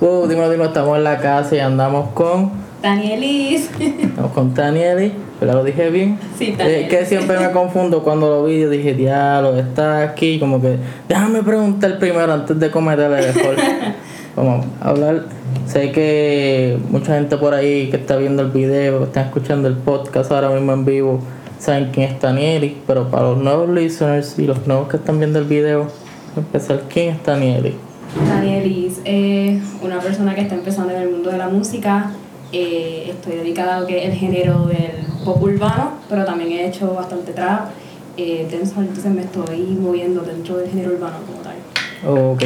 Uh, dímelo, dímelo, estamos en la casa y andamos con. Danielis. Estamos con Tanielis, ¿verdad? Lo dije bien. Sí, Es Danielis. que siempre me confundo cuando lo vi. Yo dije, diablo, está aquí. Como que, déjame preguntar primero antes de cometer el error. Vamos a hablar. Sé que mucha gente por ahí que está viendo el video, que está escuchando el podcast ahora mismo en vivo, saben quién es Tanielis. Pero para los nuevos listeners y los nuevos que están viendo el video, voy a empezar, ¿quién es Tanielis? Danielis es una persona que está empezando en el mundo de la música. Eh, estoy dedicada a lo que es el género del pop urbano, pero también he hecho bastante trap. Eh, entonces me estoy moviendo dentro del género urbano como tal. Ok.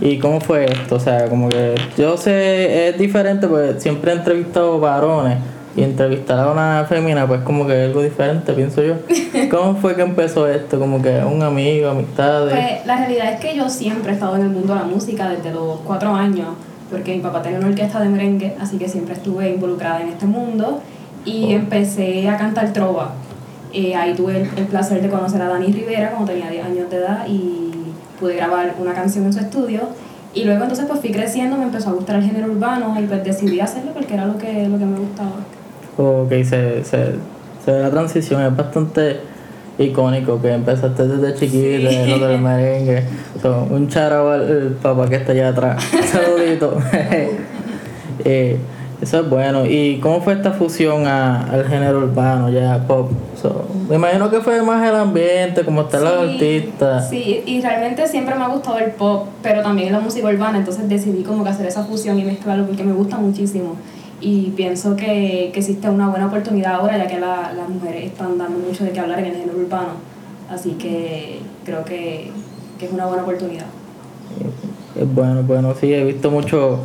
¿Y cómo fue esto? O sea, como que yo sé, es diferente, pues siempre he entrevistado varones y entrevistar a una fémina, pues como que es algo diferente, pienso yo. ¿Cómo fue que empezó esto? Como que un amigo, amistades. Pues la realidad es que yo siempre he estado en el mundo de la música desde los cuatro años, porque mi papá tenía una orquesta de merengue, así que siempre estuve involucrada en este mundo y Oh. empecé a cantar trova. Eh, ahí tuve el, el placer de conocer a Dani Rivera cuando tenía 10 años de edad y pude grabar una canción en su estudio. Y luego entonces pues fui creciendo, me empezó a gustar el género urbano y pues decidí hacerlo porque era lo que, lo que me gustaba. Ok, se, se, se ve la transición, es bastante icónico que empezaste desde chiquita, Sí. lo del merengue. So, un charao al papá que está allá atrás. Saludito. Eh, eso es bueno. ¿Y cómo fue esta fusión a- al género urbano, ya pop? So, me imagino que fue más el ambiente, como están los Sí, artistas. Sí, y realmente siempre me ha gustado el pop, pero también la música urbana, entonces decidí como que hacer esa fusión y mezclarlo porque me gusta muchísimo. Y pienso que, que existe una buena oportunidad ahora, ya que la- las mujeres están dando mucho de qué hablar en el género urbano. Así que creo que, que es una buena oportunidad. Es bueno, bueno, sí, he visto mucho.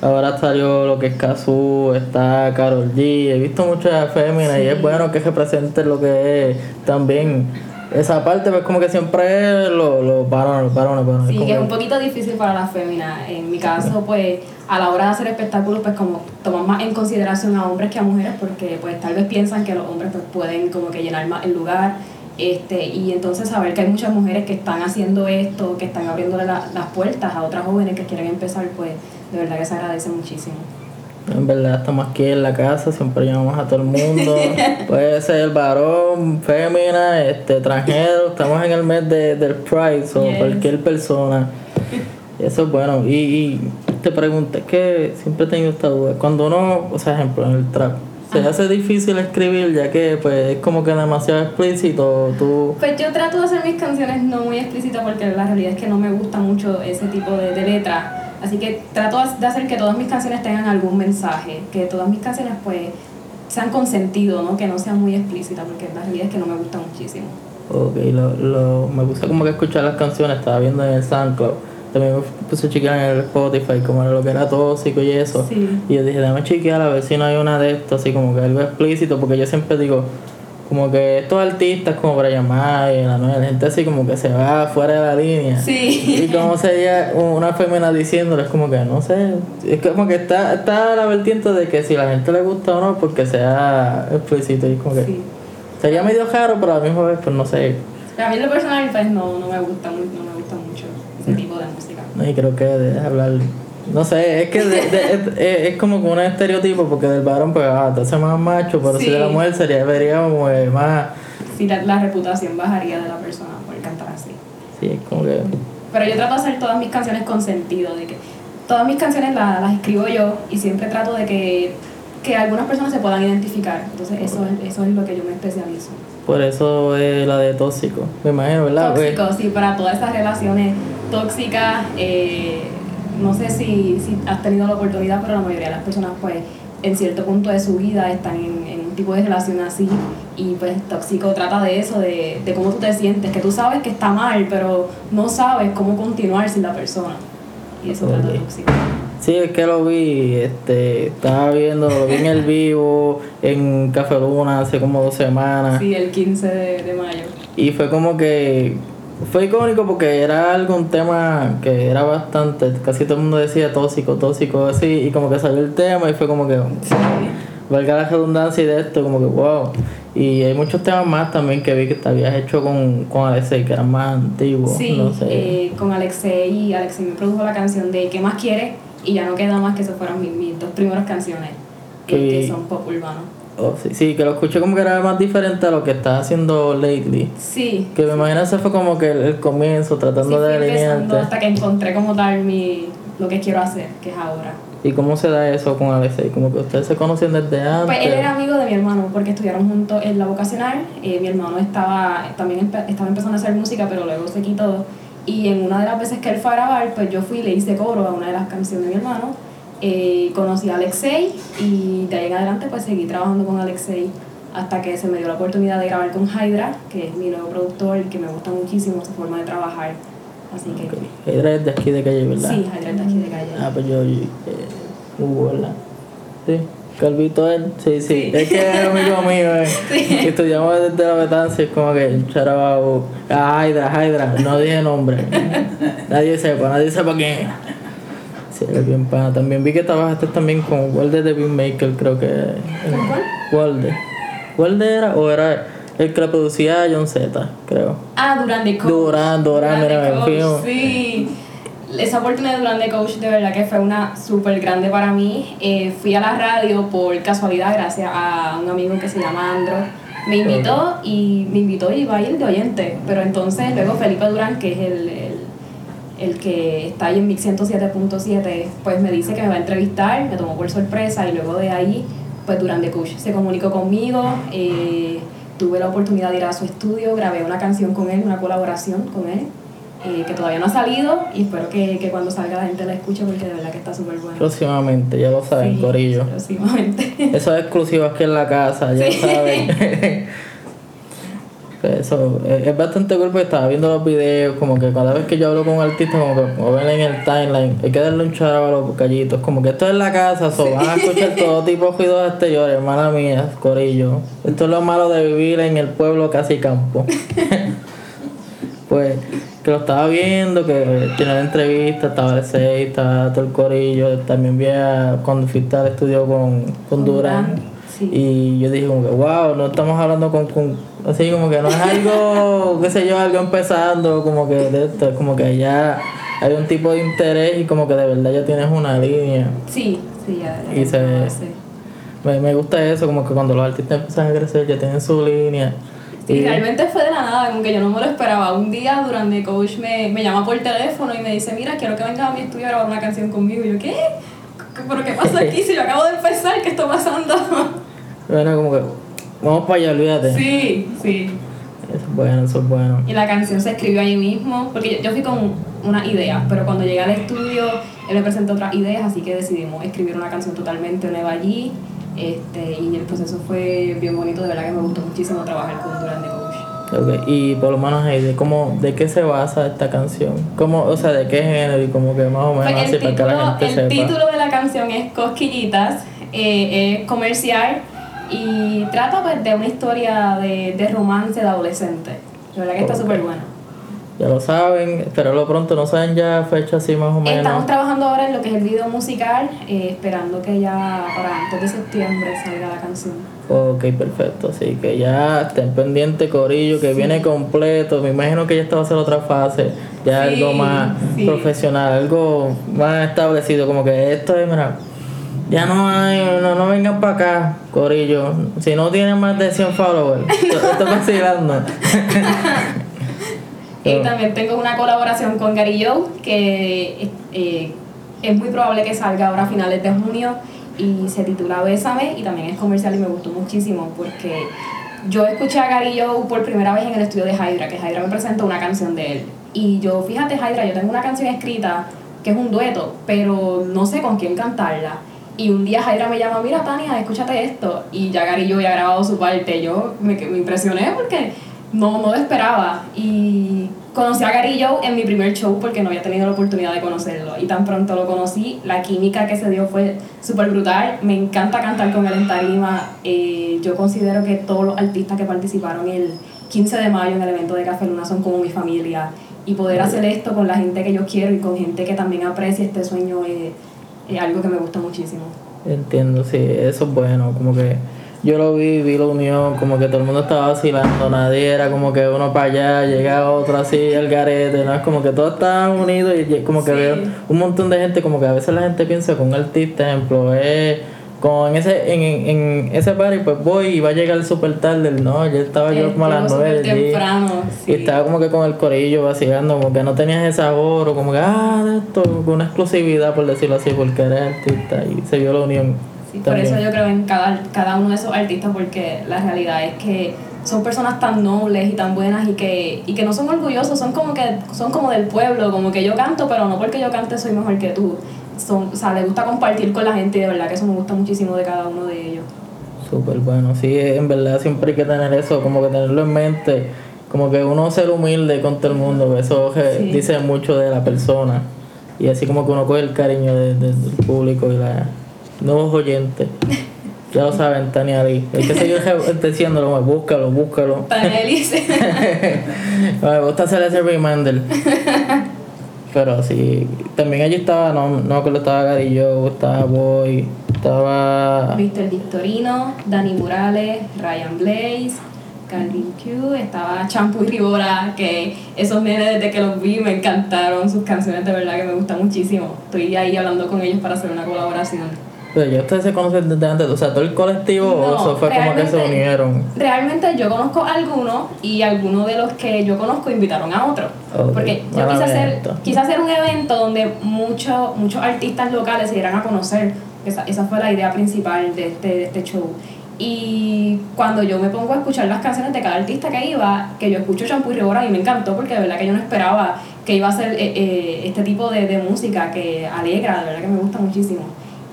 Ahora salió lo que es Kazu, está Carol G, he visto muchas féminas y es bueno que representen lo que es también esa parte, pues como que siempre es los los varones, los varones, varones. Sí, que es un poquito difícil para las féminas. En mi caso, pues, a la hora de hacer espectáculos, pues, como toman más en consideración a hombres que a mujeres, porque, pues, tal vez piensan que los hombres, pues, pueden como que llenar más el lugar. Este, y entonces saber que hay muchas mujeres que están haciendo esto, que están abriéndole la- las puertas a otras jóvenes que quieren empezar, pues, de verdad que se agradece muchísimo. En verdad estamos aquí en la casa, siempre llamamos a todo el mundo. Puede ser varón, fémina, este, extranjero, estamos en el mes de, del Pride, o Yes. cualquier persona. Eso es bueno. Y, y te pregunto, es que siempre he tenido esta duda. Cuando uno, o sea, ejemplo, en el trap, se Ajá. hace difícil escribir ya que pues es como que demasiado explícito, tú... Pues yo trato de hacer mis canciones no muy explícitas porque la realidad es que no me gusta mucho ese tipo de, de letra. Así que trato de hacer que todas mis canciones tengan algún mensaje, que todas mis canciones pues sean con sentido, ¿no? que no sean muy explícitas porque la realidad es que no me gusta muchísimo. Ok, lo, lo, me puse como que escuchar las canciones, estaba viendo en el SoundCloud. También me puse a chequear en el Spotify como era lo que era tóxico y eso. Sí. Y yo dije, déjame chequear a ver si no hay una de estas, así como que algo explícito, porque yo siempre digo, como que estos artistas como Brian May, la nueva gente así como que se va fuera de la línea. Sí. Y como sería una fémina diciéndole, es como que no sé, es como que está, está la vertiente de que si la gente le gusta o no, porque sea explícito y como que Sí. sería medio raro, pero a la misma vez, pues no sé. A mí lo personal pues no, no me gusta no me gusta mucho ese tipo de música. No, y creo que debes hablar. No sé, es que de- de- es, es- es como un estereotipo, porque del varón, pues, ah, te hace más macho, pero si de la mujer sería, vería como más. Sí, la, la reputación bajaría de la persona por cantar así. Sí, es como que. Pero yo trato de hacer todas mis canciones con sentido, de que todas mis canciones la- las escribo yo y siempre trato de que, que algunas personas se puedan identificar. Entonces eso es, eso es lo que yo me especializo. Por eso es la de tóxico, me imagino, ¿verdad? Pues, Tóxico, sí, para todas esas relaciones tóxicas, eh, no sé si, si has tenido la oportunidad, pero la mayoría de las personas pues en cierto punto de su vida están en, en un tipo de relación así y pues tóxico trata de eso, de, de cómo tú te sientes, que tú sabes que está mal, pero no sabes cómo continuar sin la persona. Y eso trata Ok. tóxico. Sí, es que lo vi, este, estaba viendo, lo vi en el vivo, en Café Luna hace como dos semanas. Sí, el 15 de, de mayo. Y fue como que fue icónico porque era algo, un tema que era bastante, casi todo el mundo decía tóxico, tóxico, así, y como que salió el tema y fue como que, valga la redundancia y de esto, como que wow. Y hay muchos temas más también que vi que te habías hecho con, con Alexei, que eran más antiguos, Sí, no sé. eh, con Alexei, Alexei me produjo la canción de ¿Qué más quieres? y ya no queda más que esas fueron mis, mis dos primeras canciones, eh, que Sí. son pop urbano. Oh, sí, sí, que lo escuché como que era más diferente a lo que estás haciendo lately. Sí, Que me imagino ese fue como que el, el comienzo, sí, tratando fui de alinearte. hasta que encontré como tal mi, lo que quiero hacer, que es ahora. ¿Y cómo se da eso con Alexei? Como que ustedes se conocen desde antes. Pues él era amigo de mi hermano porque estudiaron juntos en la vocacional. Eh, mi hermano estaba también empe- estaba empezando a hacer música, pero luego se quitó. Y en una de las veces que él fue a grabar, pues yo fui y le hice coro a una de las canciones de mi hermano. Eh, conocí a Alexei y de ahí en adelante pues seguí trabajando con Alexei hasta que se me dio la oportunidad de grabar con Hydra, que es mi nuevo productor y que me gusta muchísimo su forma de trabajar. Así que. Hydra es de aquí de calle, ¿verdad? sí, Hydra está aquí de calle. Ah, pues yo, eh, Hugo, ¿verdad? Sí, Calvito él, sí, sí, Sí. es que es amigo mío, eh. Y estudiamos desde la Betancia, es como que charabao, ah, Hydra, Hydra, no dije nombre, nadie sepa, nadie sepa quién es. Sí, eres bien pana. También vi que trabajaste también con Walde de Beatmaker, creo que. ¿Con cuál? Walde. ¿Walde era o era el que le producía a John Z, creo? Ah, Durán de Coach. Durán, Durán, mira, me. Sí. Esa oportunidad de Durán de Coach de verdad que fue una súper grande para mí. Eh, fui a la radio por casualidad gracias a un amigo que se llama Andro. Me invitó y me invitó y iba a ir de oyente. Pero entonces luego Felipe Durán, que es el, el, que está ahí en Mix 107.7, pues me dice que me va a entrevistar, me tomó por sorpresa y luego de ahí, pues Durán de Coach se comunicó conmigo. eh, tuve la oportunidad de ir a su estudio, grabé una canción con él, una colaboración con él, eh, que todavía no ha salido y espero que, que cuando salga la gente la escuche porque de verdad que está súper buena. Próximamente, ya lo saben, Sí, Corillo. Próximamente. Eso es exclusivo aquí en la casa, ya Sí. saben. Eso eh, es bastante cool porque estaba viendo los videos, como que cada vez que yo hablo con un artista, como que como ven en el timeline, hay que darle un charo a los callitos, como que esto es la casa, so, van a escuchar todo tipo de ruidos exteriores, hermana mía, corillo. Esto es lo malo de vivir en el pueblo casi campo. pues que lo estaba viendo, que tiene la entrevista, estaba el 6, estaba todo el corillo, también vi a- cuando fuiste al estudio con, con Durán. Durán, sí. Y yo dije como que, wow, no estamos hablando con, con así como que no es algo, qué sé yo, algo empezando, como que de esto, es como que ya hay un tipo de interés y como que de verdad ya tienes una línea. Sí, sí, ya. ya Y se-. Me, me gusta eso, como que cuando los artistas empiezan a crecer ya tienen su línea. Y realmente fue de la nada, como que yo no me lo esperaba. Un día durante coach me, me llama por teléfono y me dice, mira, quiero que vengas a mi estudio a grabar una canción conmigo. Y yo, ¿qué? ¿Pero qué pasa aquí? Si yo acabo de empezar, ¿qué está pasando? Bueno, como que, vamos para allá, olvídate. sí, sí. Eso es bueno, eso es bueno. Y la canción se escribió ahí mismo, porque yo, yo fui con una idea, pero cuando llegué al estudio, él me presentó otras ideas, así que decidimos escribir una canción totalmente nueva allí. Este, y el proceso fue bien bonito, de verdad que me gustó muchísimo trabajar con Durán de Coach. Ok, Y por lo menos de cómo, ¿de qué se basa esta canción? ¿Cómo, o sea, de qué género y como que más o menos Pues así el para que la título, gente el sepa? título de la canción es Cosquillitas, eh, es comercial y trata pues de una historia de, de romance de adolescente. De verdad que está súper bueno. Ya lo saben, espérenlo pronto, no saben ya fecha así más o menos. Estamos trabajando ahora en lo que es el video musical, eh, esperando que ya para antes de septiembre salga la canción. Ok, perfecto, así que ya estén pendientes, Corillo, que Sí. viene completo. Me imagino que ya esta va a ser otra fase, ya Sí, algo más sí. profesional, algo más establecido, como que esto es, mira, ya no hay, no, no vengan para acá, Corillo. Si no tienen más de 100 followers, esto esto es vacilando. Y también tengo una colaboración con Gary Joe, que eh, es muy probable que salga ahora a finales de junio y se titula Bésame y también es comercial y me gustó muchísimo porque yo escuché a Gary Joe por primera vez en el estudio de Hydra, que Hydra me presentó una canción de él. Y yo, fíjate Hydra, yo tengo una canción escrita que es un dueto, pero no sé con quién cantarla. Y un día Hydra me llama, mira Tania, escúchate esto. Y ya Joe había grabado su parte. Yo me, me impresioné porque no, no lo esperaba. Y conocí a Gary Joe en mi primer show porque no había tenido la oportunidad de conocerlo. Y tan pronto lo conocí, la química que se dio fue súper brutal. Me encanta cantar con él en tarima. Eh, yo considero que todos los artistas que participaron el 15 de mayo en el evento de Café Luna son como mi familia. Y poder hacer esto con la gente que yo quiero y con gente que también aprecia este sueño es, es algo que me gusta muchísimo. Entiendo, sí, eso es bueno, como que Yo lo vi, vi la unión, como que todo el mundo estaba vacilando, nadie era como que uno para allá, llega otro así, el garete, ¿no? Es como que todos estaban unidos y como que veo un montón de gente, como que a veces la gente piensa que un artista, ejemplo, es como en ese, en, en, ese party, pues voy y va a llegar súper tarde. No, yo estaba yo como a las nueve. temprano. Y estaba como que con el corillo vacilando, como que no tenías ese ahorro, como que, ah, de esto, con una exclusividad, por decirlo así, porque eres artista y se vio la unión. Sí, por eso yo creo en cada, cada uno de esos artistas, porque la realidad es que son personas tan nobles y tan buenas y que, y que no son orgullosos, son como que son como del pueblo, como que yo canto, pero no porque yo cante soy mejor que tú son, o sea, le gusta compartir con la gente y de verdad que eso me gusta muchísimo de cada uno de ellos. Súper bueno, sí, en verdad siempre hay que tener eso, como que tenerlo en mente, como que uno ser humilde con todo el mundo, eso dice mucho de la persona y así como que uno coge el cariño del público y la nuevos oyentes. Ya lo saben, Tania Lee. Hay que seguir diciéndolo, búscalo, búscalo. Tania Lee. me gusta hacer ese reminder. Pero sí, también allí estaba, no, no me acuerdo, estaba Garillo, estaba Boy, estaba... Víctor Victorino, Dani Morales, Ryan Blaze, Calvin Q, estaba Champu y Ribora, que esos nenes desde que los vi me encantaron, sus canciones de verdad que me gustan muchísimo. Estoy ahí hablando con ellos para hacer una colaboración. Pero ya ustedes se conocen desde antes, o sea, todo el colectivo o eso fue como que se unieron. Realmente yo conozco a algunos y algunos de los que yo conozco invitaron a otros. Porque yo quise hacer, quise hacer un evento donde muchos muchos artistas locales se dieran a conocer. Esa, esa fue la idea principal de este, de este show. Y cuando yo me pongo a escuchar las canciones de cada artista que iba, que yo escucho Shampoo y Rebora y me encantó porque de verdad que yo no esperaba que iba a ser eh, eh, este tipo de, de música que alegra, de verdad que me gusta muchísimo.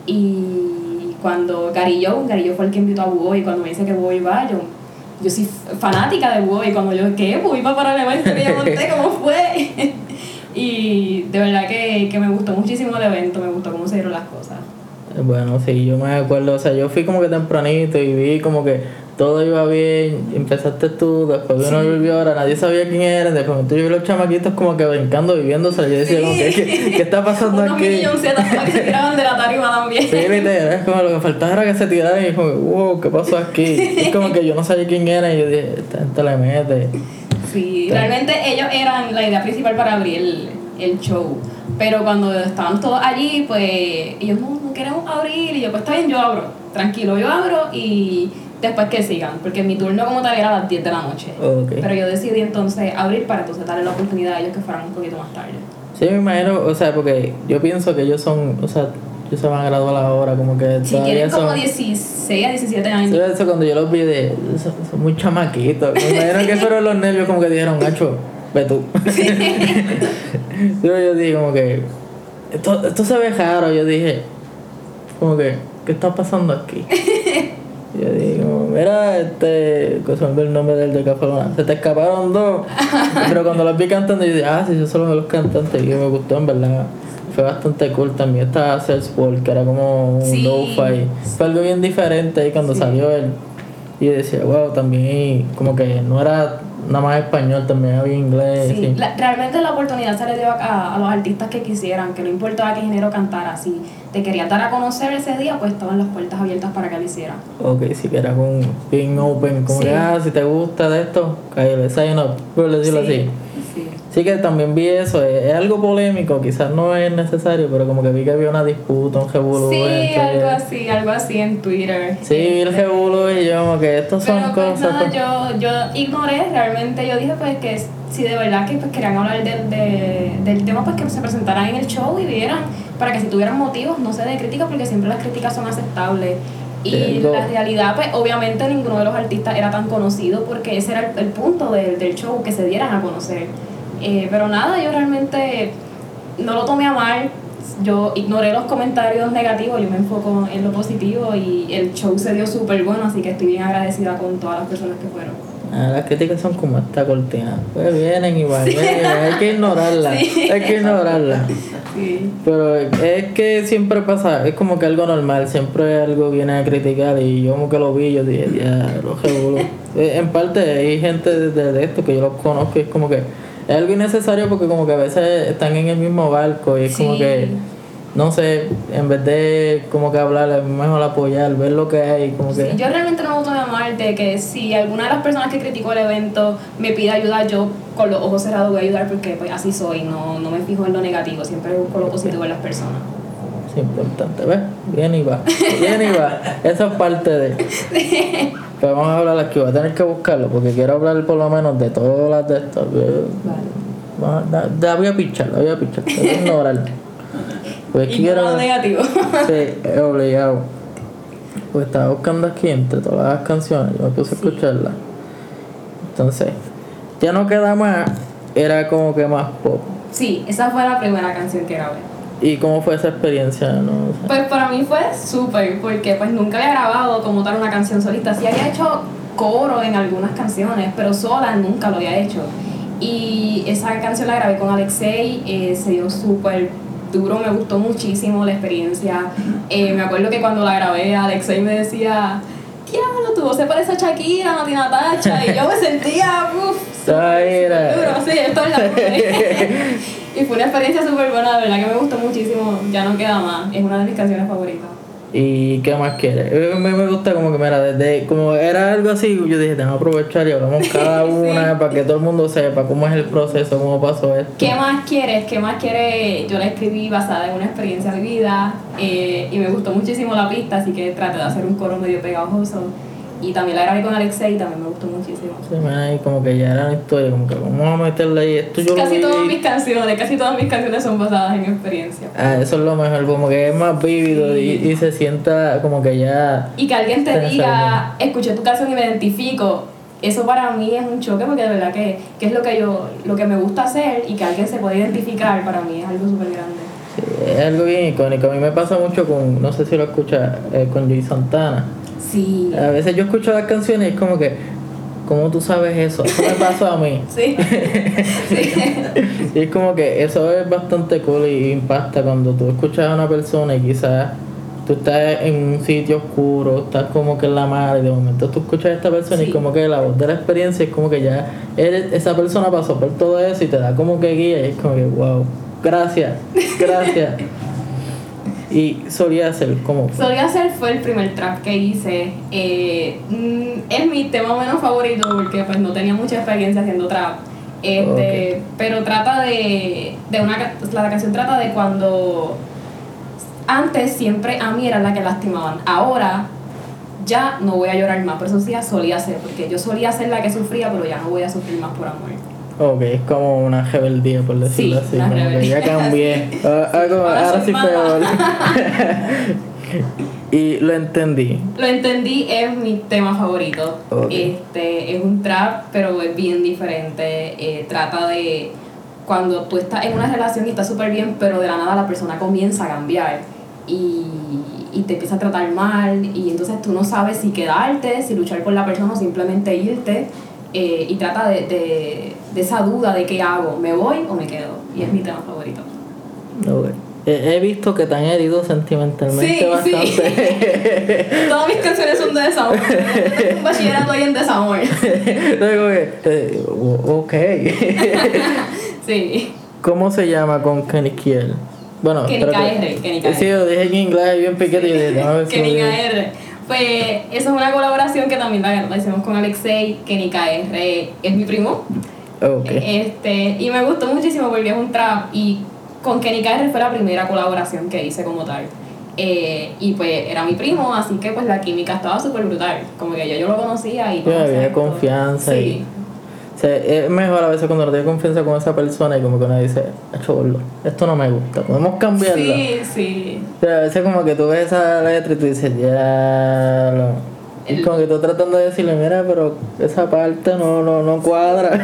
Y cuando Garillo, Garillo fue el que invitó a Búho y cuando me dice que Búho iba, yo, yo soy fanática de Búho y cuando yo, ¿qué? Búho iba para el evento que yo monté, ¿cómo fue? y de verdad que, que me gustó muchísimo el evento, me gustó cómo se dieron las cosas. Bueno, sí, yo me acuerdo, o sea, yo fui como que tempranito y vi como que todo iba bien, empezaste tú, después uno volvió ahora, nadie sabía quién era, después yo vi los chamaquitos como que brincando, viviéndose, yo decía, como, ¿qué, qué, está pasando Unos aquí? que se tiraban de la tarima también. Sí, literal, es como lo que faltaba era que se tiraran y como, wow, ¿qué pasó aquí? Es como que yo no sabía quién era y yo dije, esta gente le mete. Sí, realmente ellos eran la idea principal para abrir el, el show. Pero cuando estaban todos allí, pues ellos no queremos abrir. Y yo, pues está bien, yo abro. Tranquilo, yo abro y después que sigan, porque mi turno como tal era a las 10 de la noche. Pero yo decidí entonces abrir para entonces darle la oportunidad a ellos que fueran un poquito más tarde. Sí, me imagino, o sea, porque yo pienso que ellos son, o sea, ellos se van a graduar ahora, como que sí, tienen como 16 a 17 años. Sí, eso cuando yo los vi de, son, muy chamaquitos. Me imagino que fueron los nervios como que dijeron, gacho, ve tú. yo, yo dije como que, esto, esto se ve raro, yo dije, como que, ¿qué está pasando aquí? Yo digo, mira, este, que se me el nombre del de Café Se te escaparon dos. Pero cuando los vi cantando, yo dije, ah, sí, yo soy uno de los cantantes. Y me gustó, en verdad. Fue bastante cool también. Estaba Sport, que era como un sí. lo-fi. Fue algo bien diferente ahí cuando salió él. Y yo decía, wow, también como que no era nada más español, también había inglés. Sí, realmente la oportunidad se le dio a, a, los artistas que quisieran, que no importaba qué género cantara, si te querían dar a conocer ese día, pues estaban las puertas abiertas para que lo hicieran. Ok, si que era con bien open, como que, ah, si te gusta de esto, cállate, sign up, por decirlo así. Sí que también vi eso, es, algo polémico, quizás no es necesario, pero como que vi que había una disputa, un revuelo. Sí, algo así, algo así en Twitter. Sí, vi el revuelo y yo como que estos son pues, cosas... Nada, yo, yo ignoré realmente, yo dije pues que si de verdad que pues, querían hablar de, de, del tema, pues que se presentaran en el show y vieran, para que si tuvieran motivos, no sé, de crítica, porque siempre las críticas son aceptables. Y la realidad, pues obviamente ninguno de los artistas era tan conocido porque ese era el, el punto del, del show, que se dieran a conocer. Eh, pero nada, yo realmente no lo tomé a mal. Yo ignoré los comentarios negativos, yo me enfoco en lo positivo y el show se dio súper bueno, así que estoy bien agradecida con todas las personas que fueron. Ah, las críticas son como esta cortina. Pues vienen igual, hay que ignorarlas. Hay que ignorarlas. Sí. Pero es que siempre pasa, es como que algo normal, siempre algo viene a criticar y yo como que lo vi, yo dije, ya, lo eh, En parte hay gente de, de esto que yo los conozco y es como que es algo innecesario porque como que a veces están en el mismo barco y es como que no sé, en vez de como que hablar, es mejor apoyar, ver lo que hay, como que... Sí, yo realmente no me gusta llamarte que si alguna de las personas que criticó el evento me pide ayuda, yo con los ojos cerrados voy a ayudar porque pues así soy, no, no me fijo en lo negativo, siempre busco lo positivo en las personas. Es importante, ¿ves? Bien y va, bien y va, eso es parte de... Pero vamos a hablar aquí, voy a tener que buscarlo porque quiero hablar por lo menos de todas las de estas. Vale. La, la voy a pichar, la voy a pichar, voy a ignorar. Pues quiero... negativo. Sí, es obligado. Pues estaba buscando aquí entre todas las canciones, yo me puse a escucharlas. Entonces, ya no queda más, era como que más pop. Sí, esa fue la primera canción que grabé. ¿Y cómo fue esa experiencia? No sé. Pues para mí fue súper, porque pues nunca había grabado como tal una canción solista. Sí había hecho coro en algunas canciones, pero sola nunca lo había hecho. Y esa canción la grabé con Alexei, eh, se dio súper duro, me gustó muchísimo la experiencia. Eh, me acuerdo que cuando la grabé, Alexei me decía, diablo, tu voz se parece a Shakira, Nati Natacha, y yo me sentía, uff, duro, sí, esto es la Y fue una experiencia súper buena, de verdad que me gustó muchísimo, ya no queda más, es una de mis canciones favoritas. ¿Y qué más quieres? Eh, Me, me gusta como que, mira, desde, como era algo así, yo dije, que aprovechar y hablamos cada una para que todo el mundo sepa cómo es el proceso, cómo pasó esto. ¿Qué más quieres? ¿Qué más quieres? Yo la escribí basada en una experiencia vivida eh, y me gustó muchísimo la pista, así que traté de hacer un coro medio pegajoso. Y también la grabé con Alexei y también me gustó muchísimo. Sí, man, como que ya era una historia, como que vamos a meterle ahí, esto yo lo Casi todas mis canciones, casi todas mis canciones son basadas en experiencia. Ah, eso es lo mejor, como que es más vívido y, y se sienta como que ya... Y que alguien te diga, escuché tu canción y me identifico, eso para mí es un choque porque de verdad que, que es lo que yo, lo que me gusta hacer y que alguien se pueda identificar para mí es algo súper grande. sí, es algo bien icónico. A mí me pasa mucho con, no sé si lo escuchas, eh, con Luis Santana. Sí. A veces yo escucho las canciones y es como que, ¿cómo tú sabes eso? Eso me pasó a mí. Sí. sí. Y es como que eso es bastante cool y impacta cuando tú escuchas a una persona y quizás tú estás en un sitio oscuro, estás como que en la mar y de momento tú escuchas a esta persona y Sí. como que la voz de la experiencia es como que ya eres- esa persona pasó por todo eso y te da como que guía y es como que wow, gracias, gracias. y solía ser como Solía hacer fue el primer trap que hice. Eh, mm, es mi tema menos favorito porque pues no tenía mucha experiencia haciendo trap. Este, Pero trata de, de una ca- la canción trata de cuando antes siempre a mí era la que lastimaban. Ahora ya no voy a llorar más, pero eso sí solía ser, porque yo solía ser la que sufría, pero ya no voy a sufrir más por amor. Ok, es como una rebeldía, por decirlo Sí, así. como que ya cambié. Ah, ah, como, Ahora ahora sí peor. y lo entendí. Lo entendí, es mi tema favorito. Ok. Este, es un trap, pero es bien diferente. Eh, trata de cuando tú estás en una relación y estás súper bien, pero de la nada la persona comienza a cambiar y, y te empieza a tratar mal y entonces tú no sabes si quedarte, si luchar por la persona o simplemente irte. Eh, y trata de, de, de esa duda de qué hago, me voy o me quedo. Y es mi tema favorito. Ok. He, he visto que te han herido sentimentalmente Sí, sí. bastante. Todas mis canciones son de desamor. Un bachillerato ahí en desamor. Eh, ok. Sí. ¿Cómo se llama con Kenny Kiel? Bueno, Kenny KR. Sí, lo dije en inglés bien piquete y yo dije, Kenny. KR. Pues esa es una colaboración que también la, la hicimos con Alexei. Kenny KR es mi primo. Ok. Este, y me gustó muchísimo porque es un trap y con Kenny KR fue la primera colaboración que hice como tal. Eh, y pues era mi primo, así que pues la química estaba súper brutal. Como que ya yo lo conocía y todo, había confianza Sí. y- O sea, es mejor a veces cuando no tienes confianza con esa persona y como que uno dice, "Acho, gordo, esto no me gusta, podemos cambiarlo. Sí, sí. O sea, a veces como que tú ves esa letra y tú dices, ya lo... Y El- como que tú tratando de decirle, mira, pero esa parte no, no, no cuadra.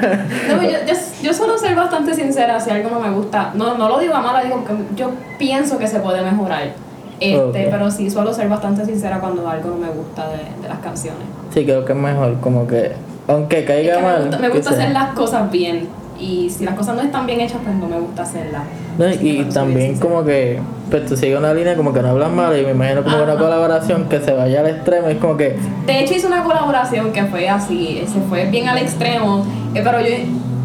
No, yo, yo, yo suelo ser bastante sincera si algo no me gusta. No, no lo digo a mala, digo que yo pienso que se puede mejorar. Este. Pero sí suelo ser bastante sincera cuando algo no me gusta de, de las canciones. sí, creo que es mejor, como que, aunque Es caiga me mal. gusta, me gusta hacer las cosas bien. Y si las cosas no están bien hechas, pues no me gusta hacerlas. No, y también como que, pues tú sigues una línea como que no hablas mal y me imagino como que una Ajá. colaboración que se vaya al extremo, es como que, De hecho hice una colaboración que fue así, se fue bien al extremo, eh, pero yo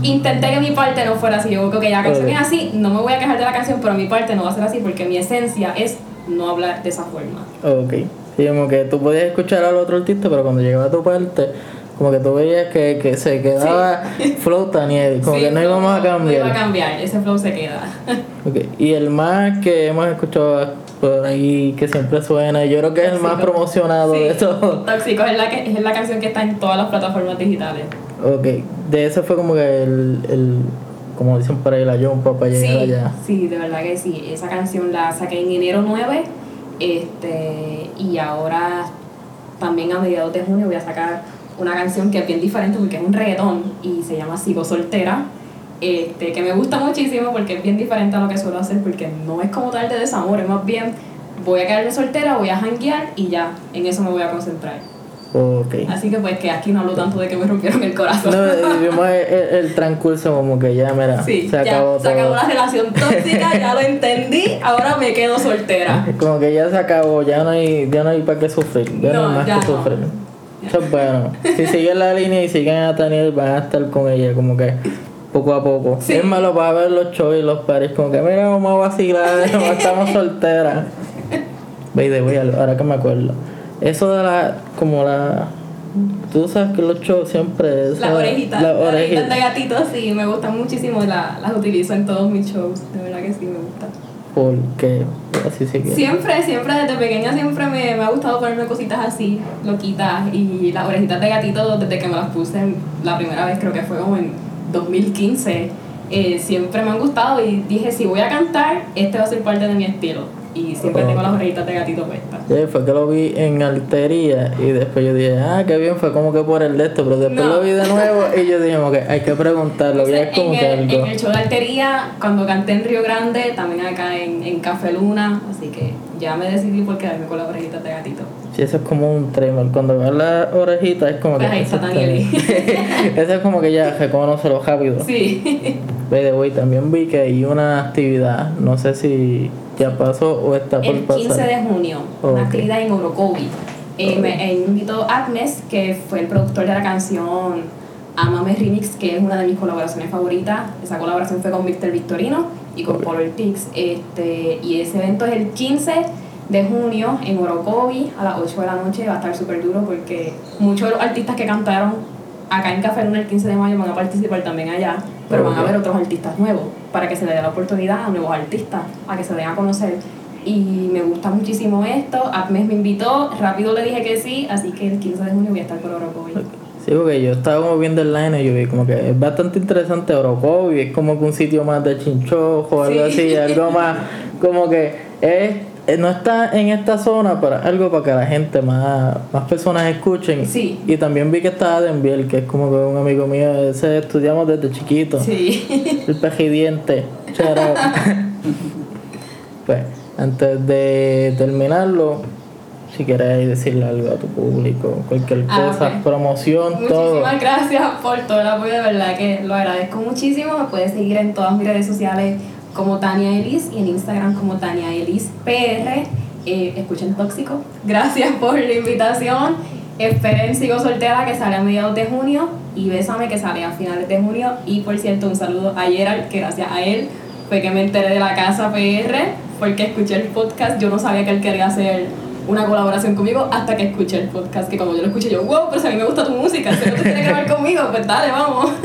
intenté que mi parte no fuera así. Yo creo que ya la canción es así, no me voy a quejar de la canción, pero mi parte no va a ser así porque mi esencia es no hablar de esa forma. Ok. Sí, como que tú podías escuchar al otro artista, pero cuando llegaba a tu parte, como que tú veías que, que se quedaba flow Taniel, como Sí, que no íbamos a No iba a cambiar. cambiar, ese flow se queda. Ok. Y el más que hemos escuchado por ahí, que siempre suena, yo creo que es el más Tóxico. promocionado de Sí, todos. Tóxico es la, que, es la canción que está en todas las plataformas digitales. Ok. De ese fue como que el, el como dicen por ahí, la jumpa para llegar Sí, allá. sí, de verdad que sí. Esa canción la saqué en enero 9 este, y ahora también a mediados de junio voy a sacar una canción que es bien diferente porque es un reggaetón y se llama Sigo Soltera. Este, que me gusta muchísimo porque es bien diferente a lo que suelo hacer porque no es como tal de desamor, es más bien voy a quedarme soltera, voy a janguear y ya, en eso me voy a concentrar. Ok. Así que pues que aquí no hablo tanto de que me rompieron el corazón. No, el, transcurso como que ya, mira, Sí, se ya, acabó se acabó todo. la relación tóxica, ya lo entendí, ahora me quedo soltera. Como que ya se acabó, ya no hay, ya no hay para qué sufrir, ya no, No, hay más ya que no. sufrir. Eso es bueno. Si siguen la línea y siguen a Daniel, van a estar con ella, como que poco a poco. Sí. Es malo para ver los shows y los pares, como que mira, vamos a vacilar, estamos solteras. De voy ahora que me acuerdo. Eso de la, como la. Tú sabes que los shows siempre. Las orejitas, Las orejitas de gatito sí, me gustan muchísimo, la- las utilizo en todos mis shows, de verdad que sí me gusta. Porque así se queda. Siempre, siempre desde pequeña siempre me, me ha gustado ponerme cositas así, loquitas, y las orejitas de gatito desde que me las puse la primera vez, creo que fue como en 2015, eh, siempre me han gustado y dije, si voy a cantar, este va a ser parte de mi estilo. Y siempre tengo las orejitas de gatito puestas. Sí, fue que lo vi en altería y después yo dije, ah, qué bien, fue como que por el de esto, pero después No. lo vi de nuevo y yo dije, que hay que preguntarlo, ya es como en, que el, algo. en el show de Altería, cuando canté en Río Grande, también acá en, en Café Luna, así que ya me decidí por quedarme con las orejitas de gatito. Sí, eso es como un tremor. Cuando ves la orejita es como que. Pues ahí está eso es como que ya reconoce lo rápido. Sí. By the way, también vi que hay una actividad, no sé si ya pasó o está por El 15 pasar. de junio, una actividad en Orocovi. Eh, Ok. me eh, invitó Agnes, que fue el productor de la canción Amame Remix, que es una de mis colaboraciones favoritas. Esa colaboración fue con Víctor Victorino y con Ok. Paul Ortiz. Este, y ese evento es el 15 de junio en Orocovi a las 8 de la noche. Va a estar súper duro porque muchos de los artistas que cantaron acá en Café Luna el 15 de mayo van a participar también allá, pero van a haber otros artistas nuevos para que se le dé la oportunidad a nuevos artistas, a que se den a conocer. Y me gusta muchísimo esto. Agnes me invitó, rápido le dije que sí, así que el 15 de junio voy a estar por Orocovi. Sí, porque yo estaba como viendo el line y yo vi como que es bastante interesante Orocovi, es como que un sitio más de chinchojo, algo Sí. así, algo más, como que es, no está en esta zona, pero algo para que la gente más, más personas escuchen. Sí. Y también vi que estaba Denbiel, que es como que un amigo mío, ese estudiamos desde chiquito. Sí. El pejidiente. Pues, antes de terminarlo, si quieres decirle algo a tu público, cualquier Ah, cosa, promoción, todo. Muchísimas gracias por todo el apoyo, de verdad que lo agradezco muchísimo. Me puedes seguir en todas mis redes sociales como Tania Elis y en Instagram como Tania Elis PR. Eh, escuchen Tóxico. Gracias por la invitación. Esperen Sigo Soltera que sale a mediados de junio y Bésame que sale a finales de junio. Y por cierto, un saludo a Gerald que gracias a él fue que me enteré de la casa PR porque escuché el podcast. Yo no sabía que él quería hacer una colaboración conmigo hasta que escuché el podcast. Que cuando yo lo escuché, yo, wow, pero si a mí me gusta tu música, si tú quieres grabar conmigo, pues dale, vamos.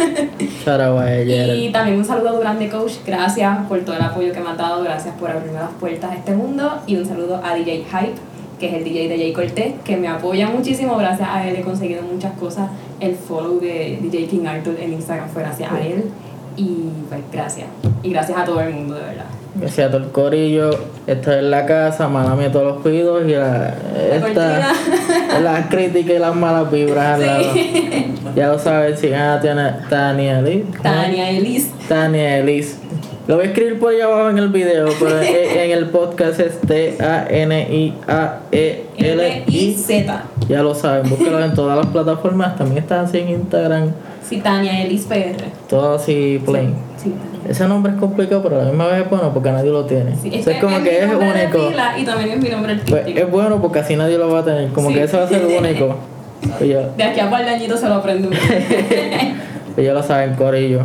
Y también un saludo a Durán de Coach, gracias por todo el apoyo que me has dado, gracias por abrirme las puertas a este mundo. Y un saludo a DJ Hype, que es el DJ de Jay Cortés, que me apoya muchísimo, gracias a él he conseguido muchas cosas. El follow de DJ King Arthur en Instagram fue gracias a él. Y pues gracias. Y gracias a todo el mundo, de verdad. Gracias a todo el corillo. Esto es la casa, mala todos los cuidos y la, esta, las críticas y las malas vibras al lado. Ya lo saben, sigan a Tania, Tania Lee. Tania Elis. Tania Elis. Lo voy a escribir por ahí abajo en el video, pero en el podcast es T-A-N-I-A-E-L-I. L-I-Z. Ya lo saben, búsquelo en todas las plataformas. También está así en Instagram. Sí, Tania Elis PR. Todo así plain. Sí. Ese nombre es complicado, pero a la misma vez es bueno porque nadie lo tiene. Sí, O sea, es como que es único. pila y también es mi nombre Pues es bueno porque así nadie lo va a tener. Como Sí. que eso va a ser único. Pues ya, De aquí a par de añitos se lo aprende pues ya lo saben, Corillo.